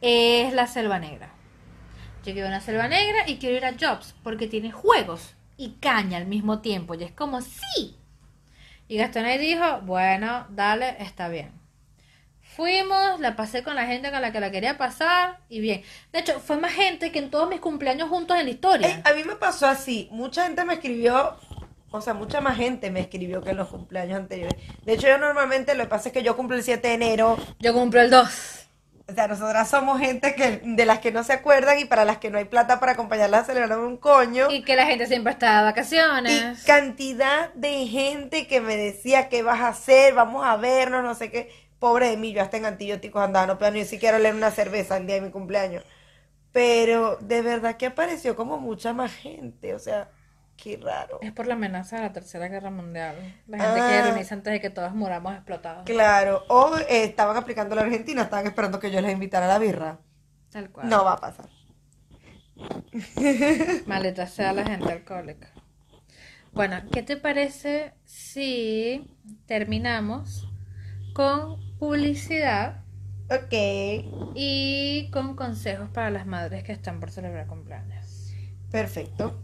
es la selva negra. Yo quiero una selva negra y quiero ir a Jobs, porque tiene juegos y caña al mismo tiempo. Y es como, sí. Y Gastón ahí dijo, bueno, dale, está bien. Fuimos, la pasé con la gente con la que la quería pasar y bien. De hecho, fue más gente que en todos mis cumpleaños juntos en la historia. A mí me pasó así. Mucha gente me escribió, o sea, mucha más gente me escribió que en los cumpleaños anteriores. De hecho, yo normalmente lo que pasa es que yo cumplo el 7 de enero. Yo cumplo el 2. O sea, nosotras somos gente que, de las que no se acuerdan y para las que no hay plata para acompañarlas a celebrar un coño. Y que la gente siempre está de Y vacaciones. cantidad de gente que me decía, ¿qué vas a hacer? Vamos a vernos, no sé qué. Pobre de mí, yo hasta en antibióticos andaba, no puedo ni siquiera leer una cerveza el día de mi cumpleaños. Pero de verdad que apareció como mucha más gente, o sea, qué raro. Es por la amenaza de la Tercera Guerra Mundial. La gente Ah. quiere reunirse antes de que todos muramos explotados. Claro, o eh, estaban aplicando la Argentina, estaban esperando que yo les invitara a la birra. Tal cual. No va a pasar. Maldita sea la gente alcohólica. Bueno, ¿qué te parece si terminamos con publicidad Ok. y con consejos para las madres que están por celebrar cumpleaños? Perfecto.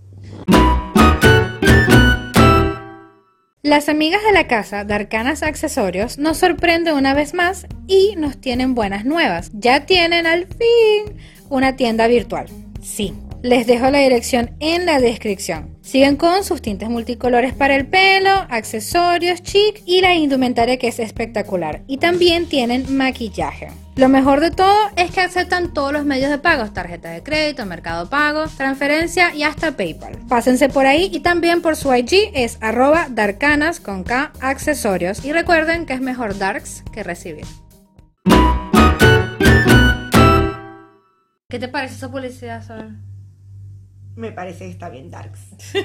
Las amigas de la casa de Arcanas Accesorios nos sorprenden una vez más y nos tienen buenas nuevas. Ya tienen al fin una tienda virtual. Sí, les dejo la dirección en la descripción. Siguen con sus tintes multicolores para el pelo, accesorios chic y la indumentaria que es espectacular. Y también tienen maquillaje. Lo mejor de todo es que aceptan todos los medios de pago, tarjeta de crédito, mercado pago, transferencia y hasta PayPal. Pásense por ahí y también por su IG es arroba darkanas con K accesorios. Y recuerden que es mejor darks que recibir. ¿Qué te parece esa publicidad, Sol? Me parece que está bien, Darks.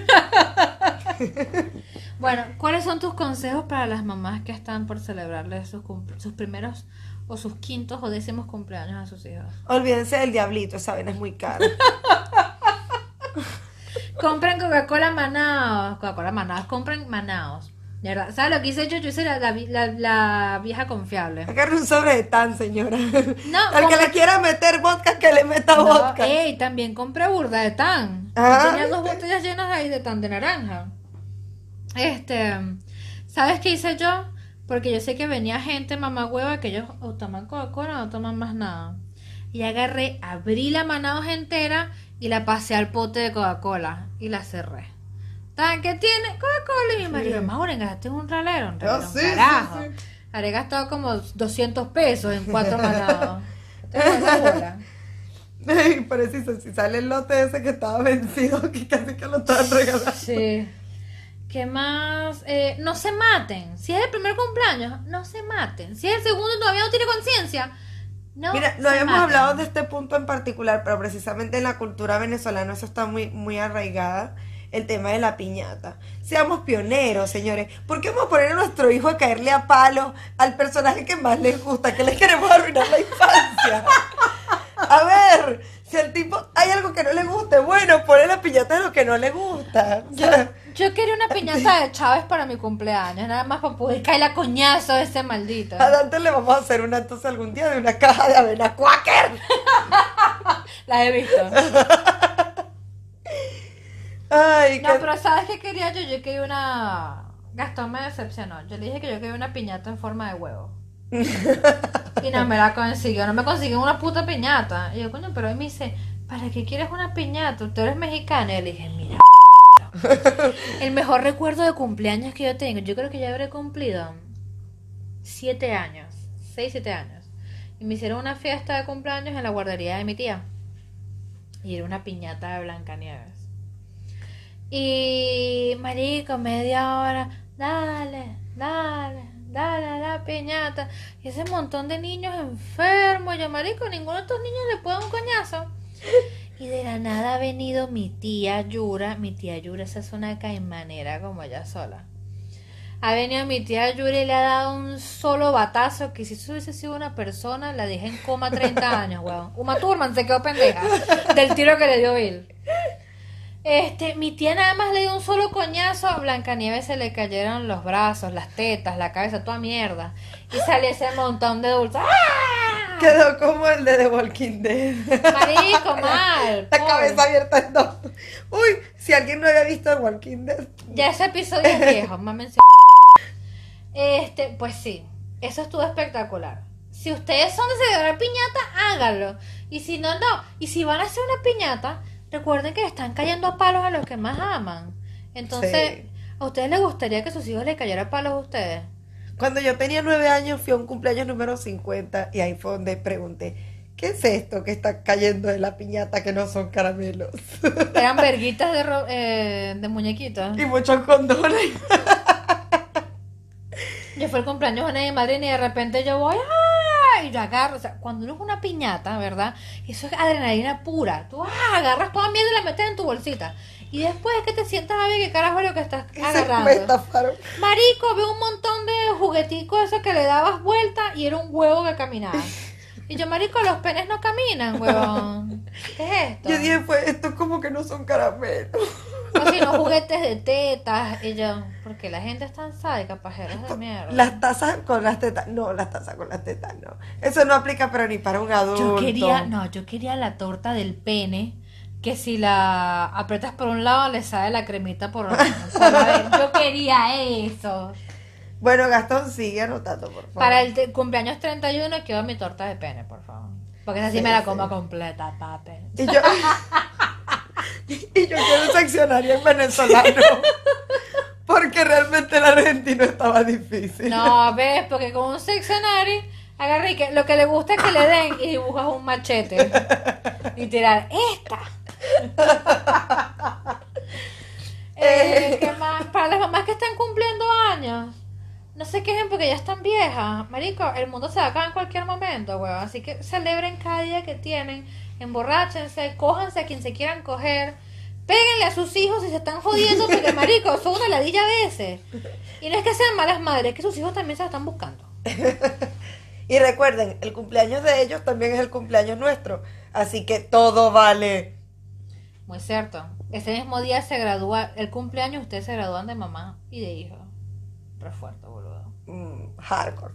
Bueno, ¿cuáles son tus consejos para las mamás que están por celebrarle sus, sus primeros o sus quintos o décimos cumpleaños a sus hijos? Olvídense del diablito, esa vaina es muy cara. Compren Coca-Cola Manaos. Coca-Cola Manaos. Compren Manaos. De verdad. ¿Sabes lo que hice yo? Yo hice la, la, vi- la- la vieja confiable. Agarre un sobre de tan, señora. No, Al que le quiera meter vodka, que le meta No, vodka. ey, también compré burda de tan. Ah. Tenía dos botellas llenas ahí de tan de naranja. Este, ¿sabes qué hice yo? Porque yo sé que venía gente mamá hueva que ellos o toman Coca-Cola o no toman más nada. Y agarré, abrí la Manaos entera y la pasé al pote de Coca-Cola y la cerré. ¿Tan que tiene Coca-Cola? Y mi marido, Mauro, gastaste un ralero, un ralero, un sí, sí, carajo. sí. Habré gastado como 200 pesos en cuatro. Ay, preciso, si sale el lote ese que estaba vencido, que casi que lo estaban regalando. Sí. ¿Qué más? Eh, no se maten. Si es el primer cumpleaños, no se maten. Si es el segundo todavía no tiene conciencia, no Mira, no habíamos maten. hablado de este punto en particular, pero precisamente en la cultura venezolana eso está muy, muy arraigada, el tema de la piñata. Seamos pioneros, señores. ¿Por qué vamos a poner a nuestro hijo a caerle a palo al personaje que más les gusta? Que les queremos arruinar la infancia. A ver, si al tipo hay algo que no le guste, bueno, pone la piñata de lo que no le gusta. Yo, yo quería una piñata de Chávez para mi cumpleaños, nada más para poder caer la coñazo de ese maldito. a Dante le vamos a hacer una entonces algún día de una caja de avena quaker. La he visto. Ay, No, pero ¿sabes qué quería yo? Yo quería una... Gastón me decepcionó. Yo le dije que yo quería una piñata en forma de huevo. Y no me la consiguió, no me consiguió una puta piñata. Y yo, coño, pero él me dice, ¿para qué quieres una piñata? Tú eres mexicana. Y le dije, mira. El mejor recuerdo de cumpleaños que yo tengo, yo creo que ya habré cumplido siete años, seis, siete años. Y me hicieron una fiesta de cumpleaños en la guardería de mi tía. Y era una piñata de Blancanieves. Y marico, media hora, dale, dale, dale a la piñata. Y ese montón de niños enfermos. Yo, marico, ninguno de estos niños le puede un coñazo. Y de la nada ha venido mi tía Yura. Mi tía Yura, esa es una caimanera como ella sola. Ha venido mi tía Yura y le ha dado un solo batazo que si eso hubiese sido una persona, la dejé en coma 30 años, weón. Uma Thurman se quedó pendeja del tiro que le dio Bill. Este, mi tía nada más le dio un solo coñazo, a Blancanieves se le cayeron los brazos, las tetas, la cabeza, toda mierda. Y salió ese montón de dulces. ¡Ah! Quedó como el de The Walking Dead. Marico, mal. La cabeza abierta en dos. Uy, si alguien no había visto The Walking Dead. Ya ese episodio es viejo, mámense. Este, pues sí, eso estuvo espectacular. Si ustedes son de celebrar piñata, háganlo. Y si no, no. Y si van a hacer una piñata, recuerden que están cayendo a palos a los que más aman. Entonces, Sí. ¿a ustedes les gustaría que sus hijos le cayeran a palos a ustedes? Cuando yo tenía nueve años fui a un cumpleaños número 50 y ahí fue donde pregunté, ¿qué es esto que está cayendo de la piñata que no son caramelos? Eran verguitas de, ro- eh, de muñequitos. y muchos condones. Yo fui al cumpleaños de una de mi madrina y de repente yo voy, ¡ah! Y yo agarro, o sea, cuando uno es una piñata, ¿verdad? Eso es adrenalina pura. Tú ¡ah! agarras toda mierda y la metes en tu bolsita. Y después que te sientas a ver qué carajo es lo que estás me agarrando. estafaron. Marico, veo un montón de jugueticos esos que le dabas vuelta y era un huevo que caminaba. Y yo, marico, los penes no caminan, huevón. ¿Qué es esto? Yo dije, pues, esto como que no son caramelos. O si no, juguetes de tetas. Y yo, porque la gente es tan sádica, pajeros de mierda. Las tazas con las tetas, no, las tazas con las tetas, no. Eso no aplica, pero ni para un adulto. Yo quería, no, yo quería la torta del pene, que si la aprietas por un lado le sale la cremita por, vez. Yo quería eso. Bueno, Gastón, sigue anotando, por favor. Para el cumpleaños 31 quiero mi torta de pene, por favor. Porque esa sí, Sí, me la sí. como completa, papi. Y yo, y yo quiero seccionario en venezolano. Porque realmente el argentino estaba difícil. No, ves, porque con un seccionario, agarré que lo que le gusta es que le den y dibujas un machete. Y tirar, esta. Eh, ¿qué más? Para las mamás que están cumpliendo años, no se quejen porque ya están viejas. Marico, el mundo se va a acabar en cualquier momento, weón. Así que celebren cada día que tienen, emborráchense, cójanse a quien se quieran coger. Péguenle a sus hijos si se están jodiendo porque, marico, son una ladilla de ese. Y no es que sean malas madres, es que sus hijos también se la están buscando. Y recuerden, el cumpleaños de ellos también es el cumpleaños nuestro. Así que todo vale. Muy cierto. Ese mismo día se gradúa, el cumpleaños ustedes se gradúan de mamá y de hijo. Pero fuerte, boludo. Mm, hardcore.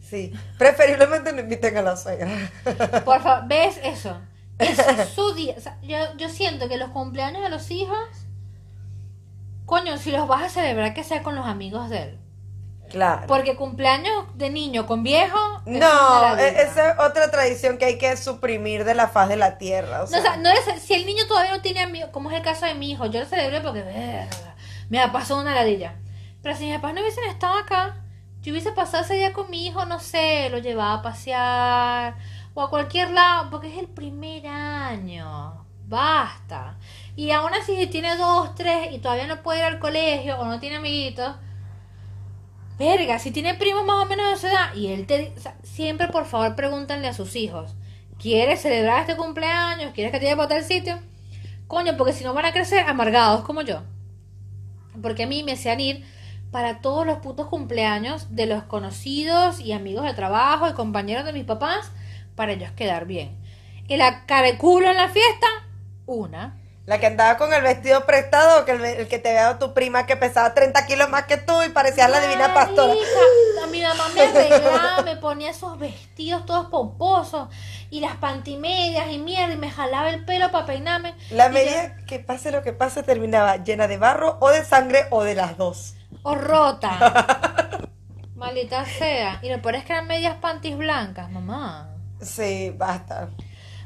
Sí. Preferiblemente no inviten a la suegra. Por favor, ¿ves eso? Es su día. O sea, yo, yo siento que los cumpleaños de los hijos, coño, si los vas a celebrar, que sea con los amigos de él. Claro. Porque cumpleaños de niño con viejo. es No, e- esa es otra tradición que hay que suprimir de la faz de la tierra. O No, sea, o sea, no es, si el niño todavía no tiene amigos, como es el caso de mi hijo, yo lo celebré porque, verga, me ha pasado una ladilla. Pero si mis papás no hubiesen estado acá, yo hubiese pasado ese día con mi hijo, no sé, lo llevaba a pasear o a cualquier lado, porque es el primer año. Basta. Y aún así, si tiene dos, tres y todavía no puede ir al colegio o no tiene amiguitos, Verga, si tiene primos más o menos de su edad y él te... o siempre por favor pregúntenle a sus hijos, ¿quieres celebrar este cumpleaños? ¿Quieres que te lleve para tal sitio? Coño, porque si no van a crecer amargados como yo. Porque a mí me hacían ir para todos los putos cumpleaños de los conocidos y amigos de trabajo y compañeros de mis papás para ellos quedar bien. Y la cara de culo en la fiesta, una. la que andaba con el vestido prestado, que el, el que te dado tu prima que pesaba 30 kilos más que tú y parecía la divina pastora. Marica, A mi mamá me arreglaba, me ponía esos vestidos todos pomposos y las pantimedias y mierda y me jalaba el pelo para peinarme. La medida que pase lo que pase terminaba llena de barro o de sangre o de las dos. yo, O rota. Maldita sea. Y lo peor es que eran medias panties blancas, mamá. Sí, basta.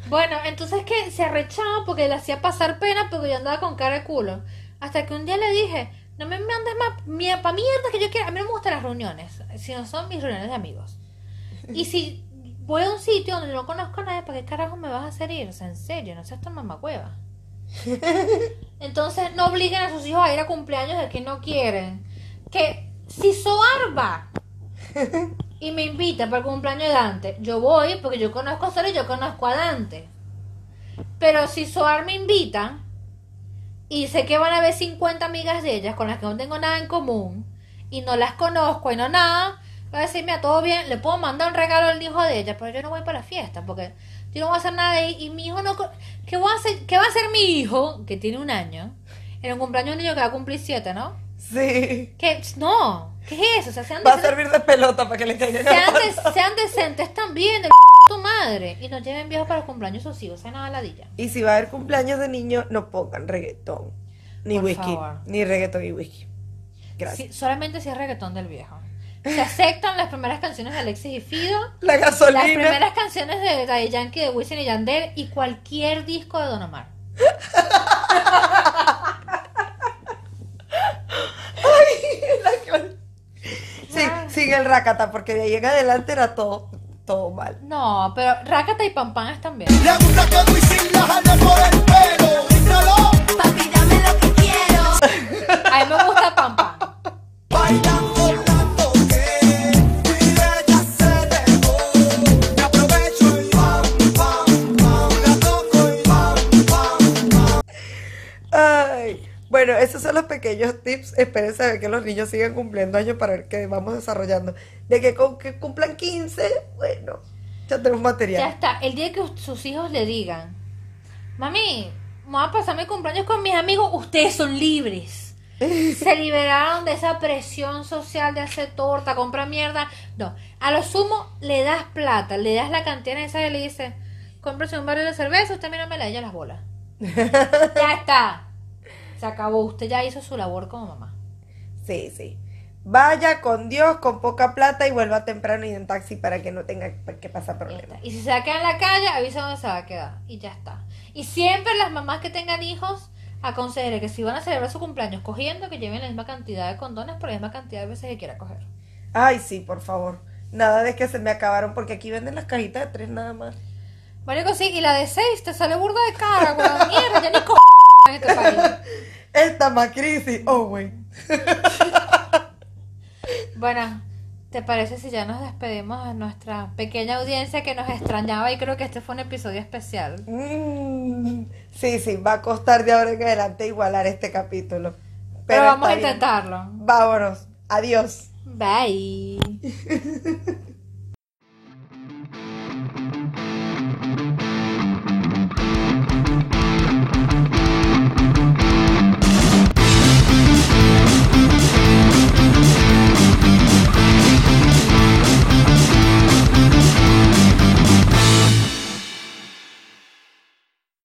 Bueno, entonces que se arrechaba porque le hacía pasar pena porque yo andaba con cara de culo. Hasta que un día le dije, no me mandes más mierda, pa' mierda que yo quiera. A mí no me gustan las reuniones, si no son mis reuniones de amigos. Y si voy a un sitio donde no conozco a nadie, ¿para qué carajo me vas a hacer ir? O sea, en serio, no seas tan mamacueva. Entonces no obliguen a sus hijos a ir a cumpleaños de que no quieren. Que si Soar va y me invita para el cumpleaños de Dante, yo voy porque yo conozco a Soar y yo conozco a Dante. Pero si Soar me invita y sé que van a haber 50 amigas de ellas con las que no tengo nada en común y no las conozco y no nada, va a decirme a todo bien, le puedo mandar un regalo al hijo de ella, pero yo no voy para la fiesta porque yo no voy a hacer nada de ahí y mi hijo no... ¿Qué, voy a hacer, ¿Qué va a hacer mi hijo, que tiene un año, en un cumpleaños de un niño que va a cumplir siete, ¿no? Sí. Que no, ¿qué es eso? O sea, sean Va a decentes- servir de pelota para que le caigan sean, la de- sean decentes también, de tu madre. Y no lleven viejos para los cumpleaños sus hijos, sean nada ladilla. Y si va a haber cumpleaños de niños, no pongan reggaetón. Ni Por whisky. favor. Ni reggaetón y whisky. Gracias. Sí, solamente si es reggaetón del viejo. Se aceptan las primeras canciones de Alexis y Fido, La las gasolina. primeras canciones de Daddy Yankee, de Wisin y Yandel y cualquier disco de Don Omar. Sigue el racata, porque de ahí en adelante era todo, todo mal. No, pero Rakata y Pam están bien. Le gusta que Wisin la jale por el pelo. Díselo. Papi, dame lo que quiero. A mí me gusta Pam Pam. Bailando bueno, esos son los pequeños tips. Espérense a ver que los niños sigan cumpliendo años para ver que vamos desarrollando. De que, con, que cumplan 15, bueno, ya tenemos Ya material. está, el día que sus hijos le digan, mami, voy a pasar mi cumpleaños con mis amigos, ustedes son libres. Se liberaron de esa presión social de hacer torta, comprar mierda. No, a lo sumo le das plata, le das la cantidad necesaria y le dices, cómprese un barrio de cerveza, usted mira me la ella las bolas. ya está. Se acabó, usted ya hizo su labor como mamá. Sí, sí. Vaya con Dios, con poca plata y vuelva temprano y en taxi para que no tenga que pasar problemas. Y si se va a quedar en la calle, avisa dónde se va a quedar. Y ya está. Y siempre las mamás que tengan hijos, aconsejen que si van a celebrar su cumpleaños cogiendo, que lleven la misma cantidad de condones por la misma cantidad de veces que quiera coger. Ay, sí, por favor. Nada de que se me acabaron porque aquí venden las cajitas de tres nada más. Marico, sí, y la de 6 te sale burda de cara, weón. Mierda, ya ni co en este país. Esta más crisis. Oh, güey. Bueno, ¿te parece si ya nos despedimos de nuestra pequeña audiencia que nos extrañaba y creo que este fue un episodio especial? Mm, sí, sí, va a costar de ahora en adelante igualar este capítulo. Pero, vamos a bien. intentarlo. Vámonos. Adiós. Bye.